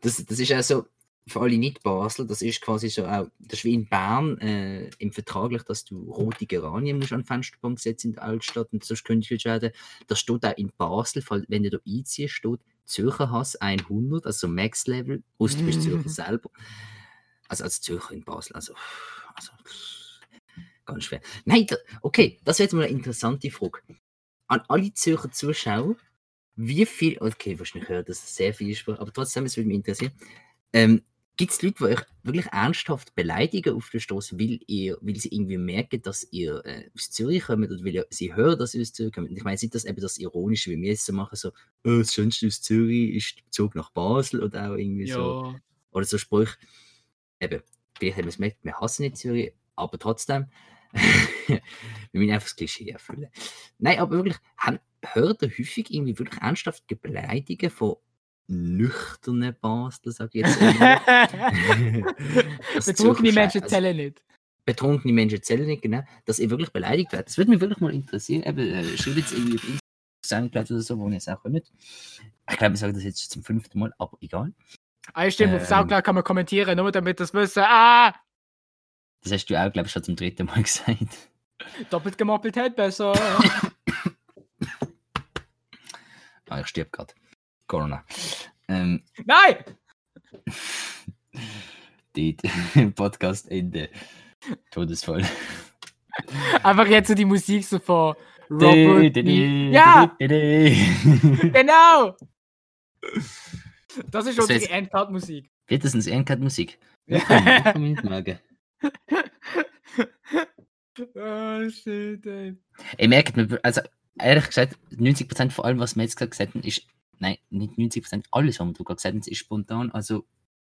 Speaker 2: Das, das ist also für alle Nicht-Basler, das ist quasi so auch, das ist wie in Bern äh, im Vertraglich, dass du rote Geranien musst an Fensterbank setzen in der Altstadt und sonst kündigt werden. Das steht auch in Basel, wenn du da einziehst, steht Zürcher Hass 100, also Max-Level, aus du bist Zürcher selber. Also als Zürcher in Basel, also, also ganz schwer. Nein, da, okay, das wäre jetzt mal eine interessante Frage. An alle Zürcher Zuschauer, wie viel, okay, wahrscheinlich hören das sehr viel, ist, aber trotzdem, es würde mich interessieren. Ähm, Gibt es Leute, die euch wirklich ernsthaft beleidigen auf der Straße, weil, ihr, weil sie irgendwie merken, dass ihr äh, aus Zürich kommt oder weil ihr, sie hören, dass ihr aus Zürich kommt? Ich meine, sind das eben das Ironische, wie wir es so machen, so, oh, das Schönste aus Zürich ist der Zug nach Basel oder auch irgendwie so.
Speaker 1: ja.
Speaker 2: Oder so Sprüche. Eben, vielleicht haben wir es gemerkt, wir hassen nicht Zürich, aber trotzdem, wir müssen einfach das Klischee erfüllen. Nein, aber wirklich, haben, hört ihr häufig irgendwie wirklich ernsthaft Beleidigungen von nüchternen Basler, sag ich jetzt einmal.
Speaker 1: Betrunkene Menschen
Speaker 2: also
Speaker 1: zählen nicht.
Speaker 2: betrunkene Menschen zählen nicht, genau, dass ihr wirklich beleidigt werdet. Das würde mich wirklich mal interessieren. Eben, äh, schreibt jetzt irgendwie auf Instagram oder so, wo ihr es auch könnt. Ich glaube, ich sage das jetzt zum fünften Mal, aber egal.
Speaker 1: Ah, stimmt, auf
Speaker 2: Ähm.
Speaker 1: Soundcloud kann man kommentieren, nur damit das wissen. Ah!
Speaker 2: Das hast du auch, glaube ich, schon zum dritten Mal gesagt.
Speaker 1: Doppelt gemoppelt hält besser.
Speaker 2: Ah, ich stirb gerade. Corona. Ähm,
Speaker 1: Nein!
Speaker 2: dort. Podcast Ende. Todesfall.
Speaker 1: Einfach jetzt so die Musik so von Robert. E. Ja, genau! Das ist
Speaker 2: Das
Speaker 1: unsere
Speaker 2: heißt-
Speaker 1: Endcard-Musik.
Speaker 2: Wird das eine Endcard-Musik?
Speaker 1: oh shit, ey.
Speaker 2: Merkt, wir- also ehrlich gesagt, 90% von allem, was wir jetzt gerade gesagt haben, ist, nein, nicht 90%, alles, was wir gerade gesagt haben, ist spontan. Also,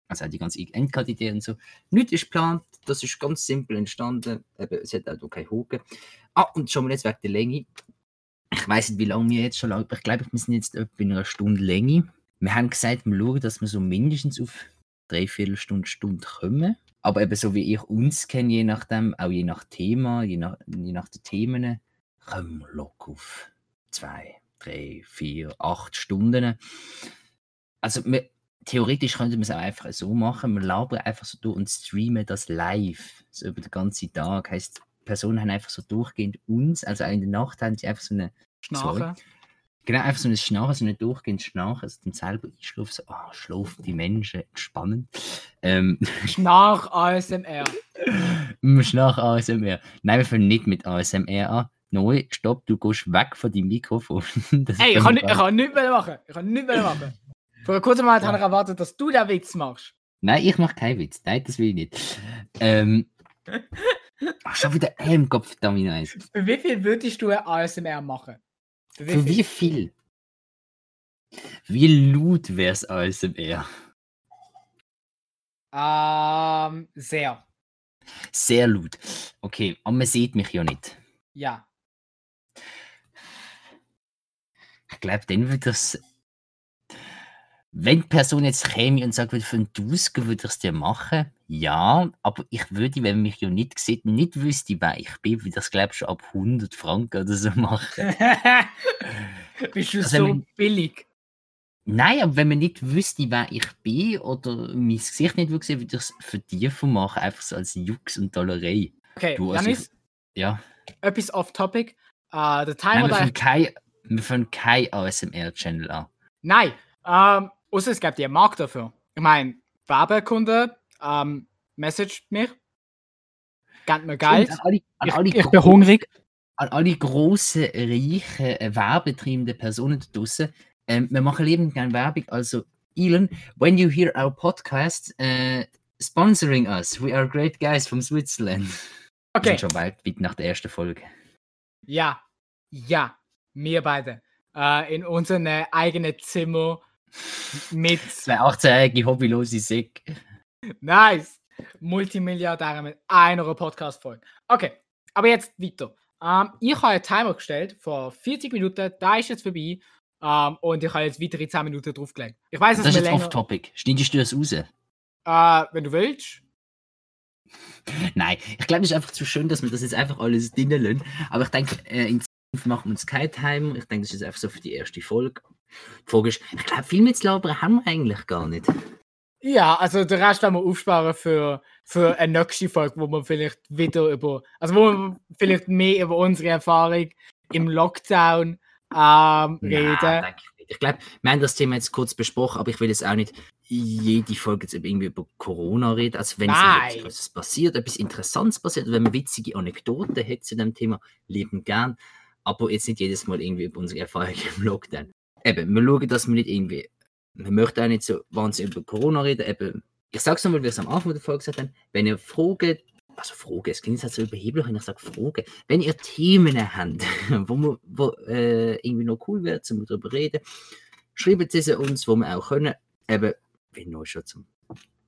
Speaker 2: also die ganze Endcard-Idee und so. Nichts ist geplant, das ist ganz simpel entstanden. Eben, es hat auch noch keinen Haken. Ah, und schon mal jetzt wegen der Länge. Ich weiß nicht, wie lange wir jetzt schon lang, ich glaube, wir sind jetzt etwa in einer Stunde Länge. wir haben gesagt, wir schauen, dass wir so mindestens auf dreiviertel Stunde, Stunde kommen. Aber eben so wie ich uns kenne, je nachdem, auch je nach Thema, je nach, je nach den Themen, kommen wir locker auf zwei, drei, vier, acht Stunden. Also wir, theoretisch könnte man es auch einfach so machen, wir labern einfach so durch und streamen das live, so über den ganzen Tag. Heißt, Personen haben einfach so durchgehend uns, also auch in der Nacht haben sie einfach so eine
Speaker 1: Schnarchen.
Speaker 2: Genau, einfach so ein Schnarchen, so ein durchgehendes Schnarchen, also dann selber einschlafen, so, ah, schlafen die Menschen, entspannend. Ähm,
Speaker 1: Schnarch ASMR.
Speaker 2: Schnarch ASMR. Nein, wir fangen nicht mit ASMR an. Neu, stopp, du gehst weg von deinem Mikrofon.
Speaker 1: Ey, ich kann,
Speaker 2: nicht
Speaker 1: ich kann nichts mehr machen. Ich kann nichts mehr machen. Vor einem kurzen Moment habe ich erwartet, dass du den Witz machst.
Speaker 2: Nein, ich mache keinen Witz. Nein, das will ich nicht. Ähm, ach, schon wieder äh, im Kopf, eins.
Speaker 1: Für wie viel würdest du ein ASMR machen? Für
Speaker 2: Für wie viel? Wie laut wär's ASMR?
Speaker 1: Ähm, sehr.
Speaker 2: Sehr laut. Okay, aber man sieht mich ja nicht.
Speaker 1: Ja.
Speaker 2: Ich glaube, dann würde das. Wenn die Person jetzt käme und sagt, für einen Duske würde ich es dir machen, ja, aber ich würde, wenn man mich ja nicht sieht, nicht wüsste, wer ich bin, würde ich das, glaube ich, schon ab 100 Franken oder so machen.
Speaker 1: Bist du
Speaker 2: Also,
Speaker 1: so
Speaker 2: wenn-
Speaker 1: billig?
Speaker 2: Nein, aber wenn man nicht wüsste, wer ich bin oder mein Gesicht nicht würde sehen, würde ich es für die von machen, einfach so als Jux und Dollerei.
Speaker 1: Okay,
Speaker 2: Du, also
Speaker 1: Janis,
Speaker 2: Ja.
Speaker 1: etwas off-topic. Äh, der
Speaker 2: Nein,
Speaker 1: Timer,
Speaker 2: wir
Speaker 1: der
Speaker 2: fangen kein, wir fangen kein ASMR-Channel an.
Speaker 1: Nein, ähm, außer es gibt ja einen Markt dafür. Ich meine, Werbekunde, ähm, messaged mich, gebt mir Geld.
Speaker 2: Stimmt, An alle, an
Speaker 1: Ich,
Speaker 2: alle,
Speaker 1: ich bin hungrig.
Speaker 2: an alle grossen, reichen, äh, werbetreibenden Personen da draussen. Ähm, wir machen liebend gerne Werbung. Also, Elon, when you hear our podcast, äh, sponsoring us. We are great guys from Switzerland. Wir
Speaker 1: Okay,
Speaker 2: sind schon bald weit nach der ersten Folge.
Speaker 1: ja, ja, wir beide. Äh, in unserem eigenen Zimmer mit,
Speaker 2: Zwei 18-jährige hobbylose Säck.
Speaker 1: nice, Multimilliardäre mit einer Podcast-Folge. Okay, aber jetzt weiter. Ähm, ich habe einen Timer gestellt vor 40 Minuten, da ist jetzt vorbei. Ähm, und ich habe jetzt weitere 10 Minuten draufgelegt. Ich weiß, dass
Speaker 2: Das ist jetzt off-topic. Schneidest du das raus?
Speaker 1: Äh, wenn du willst.
Speaker 2: Nein, ich glaube, es ist einfach zu schön, dass wir das jetzt einfach alles drinnen lassen. Aber ich denke, äh, in machen wir uns keinen Timer. Ich denke, das ist einfach so für die erste Folge. Die Frage ist, ich glaube, viel mit labern haben wir eigentlich gar nicht.
Speaker 1: Ja, also den Rest werden wir aufsparen für, für eine nächste Folge, wo wir vielleicht wieder über, also wo wir vielleicht mehr über unsere Erfahrung im Lockdown ähm, reden.
Speaker 2: Nein, ich. Ich glaube, wir haben das Thema jetzt kurz besprochen, aber ich will jetzt auch nicht jede Folge jetzt irgendwie über Corona reden. Also wenn
Speaker 1: Nein.
Speaker 2: es etwas passiert, etwas Interessantes passiert, wenn man witzige Anekdoten hat zu dem Thema, lieben gern. Aber jetzt nicht jedes Mal irgendwie über unsere Erfahrungen im Lockdown. Eben, wir schauen, dass wir nicht irgendwie, wir möchten auch nicht so wahnsinnig über Corona reden. Eben, ich sag's nochmal, wie wir es am Anfang der Folge gesagt haben, wenn ihr Fragen, also Fragen, es klingt jetzt so überheblich, wenn ich sage Fragen, wenn ihr Themen habt, wo, wir, wo äh, irgendwie noch cool wäre, zum darüber reden, schreibt sie uns, wo wir auch können. Eben, wie noch schon zum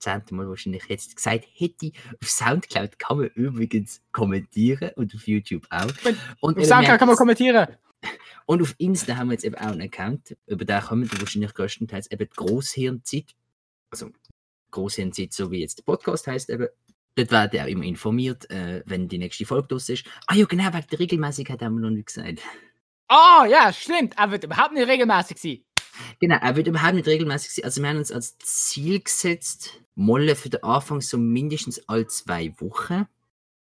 Speaker 2: zehnten Mal wahrscheinlich jetzt gesagt hätte, auf Soundcloud kann man übrigens kommentieren und auf YouTube auch. Und,
Speaker 1: Auf Soundcloud kann man kommentieren.
Speaker 2: und auf Insta haben wir jetzt eben auch einen Account, über den kommen wir wahrscheinlich größtenteils eben die Grosshirnzeit. Also Grosshirnzeit, so wie jetzt der Podcast heißt eben. Dort werdet ihr auch immer informiert, äh, wenn die nächste Folge draus ist. Ah ja, genau, wegen der Regelmäßigkeit haben wir noch nicht gesagt.
Speaker 1: Oh, ja, stimmt. Er wird überhaupt nicht regelmäßig sein.
Speaker 2: Genau, er wird überhaupt nicht regelmäßig sein. Also wir haben uns als Ziel gesetzt, Molle für den Anfang so mindestens alle zwei Wochen.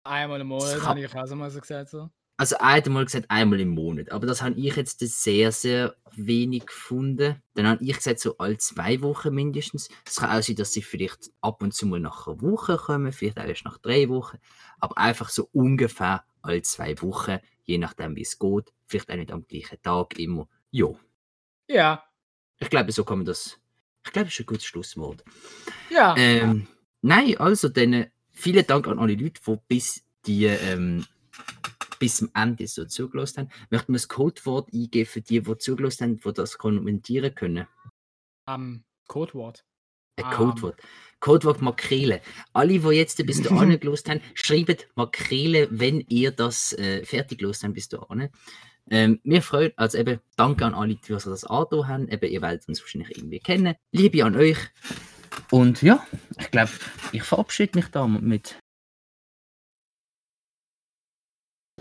Speaker 1: Einmal im
Speaker 2: Das
Speaker 1: Monat,
Speaker 2: kann-
Speaker 1: habe ich auch so mal so gesagt. So.
Speaker 2: Also einmal gesagt, einmal im Monat. Aber das habe ich jetzt sehr, sehr wenig gefunden. Dann habe ich gesagt, so alle zwei Wochen mindestens. Es kann auch sein, dass sie vielleicht ab und zu mal nach einer Woche kommen, vielleicht auch erst nach drei Wochen. Aber einfach so ungefähr alle zwei Wochen, je nachdem, wie es geht. Vielleicht auch nicht am gleichen Tag immer. Ja,
Speaker 1: Ja,
Speaker 2: ich glaube, so kann man das. Ich glaube, das ist ein gutes Schlusswort.
Speaker 1: ja.
Speaker 2: Ähm, nein, also dann äh, vielen Dank an alle Leute, die bis die ähm, bis zum Ende so zugelassen haben. Möchten wir das Codewort eingeben für die, die zugelassen haben, die das kommentieren können?
Speaker 1: Am Codewort.
Speaker 2: Ein
Speaker 1: Ähm.
Speaker 2: Codewort. Codewort Makrele. Alle, die jetzt bis dahin gelost haben, schreibt Makrele, wenn ihr das äh, fertig gelost habt bis dahin. Ähm, wir freuen also eben, danke an alle, die das angetan haben. Eben, ihr werdet uns wahrscheinlich irgendwie kennen. Liebe an euch. Und ja, ich glaube, ich verabschiede mich da mit.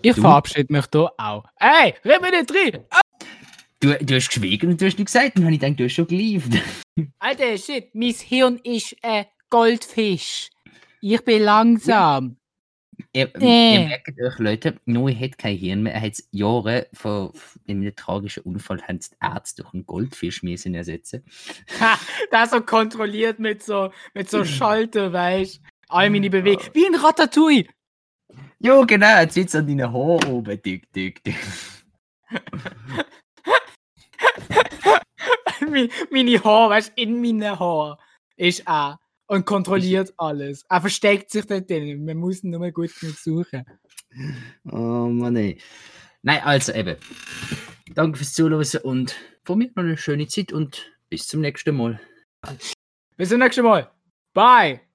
Speaker 1: Ich
Speaker 2: Du?
Speaker 1: verabschiede mich da auch. Ey, red mir nicht rein!
Speaker 2: Du, du hast geschwiegen und du hast nichts gesagt. Dann habe ich gedacht, du hast schon geliebt.
Speaker 1: Alter, shit, mein Hirn ist ein Goldfisch. Ich bin langsam.
Speaker 2: Ihr,
Speaker 1: Nee.
Speaker 2: ihr merkt euch, Leute, Noe hat kein Hirn mehr. Er hat Jahre vor in einem tragischen Unfall haben die Ärzte durch einen Goldfisch müssen ersetzen.
Speaker 1: Ha, das so kontrolliert mit so, mit so Schalter, weißt All meine Bewegungen. Wie ein Ratatouille.
Speaker 2: Ja, genau, jetzt sitzt an deinen Haaren oben. Dick, dick, dick.
Speaker 1: Meine Haare, weißt in meinen Haaren ist er und kontrolliert alles. Er versteckt sich dort drin. Man muss ihn nur gut genug suchen.
Speaker 2: Oh Mann, ey. Nein, also eben. Danke fürs Zuhören und von mir noch eine schöne Zeit und bis zum nächsten Mal.
Speaker 1: Bis zum nächsten Mal. Bye.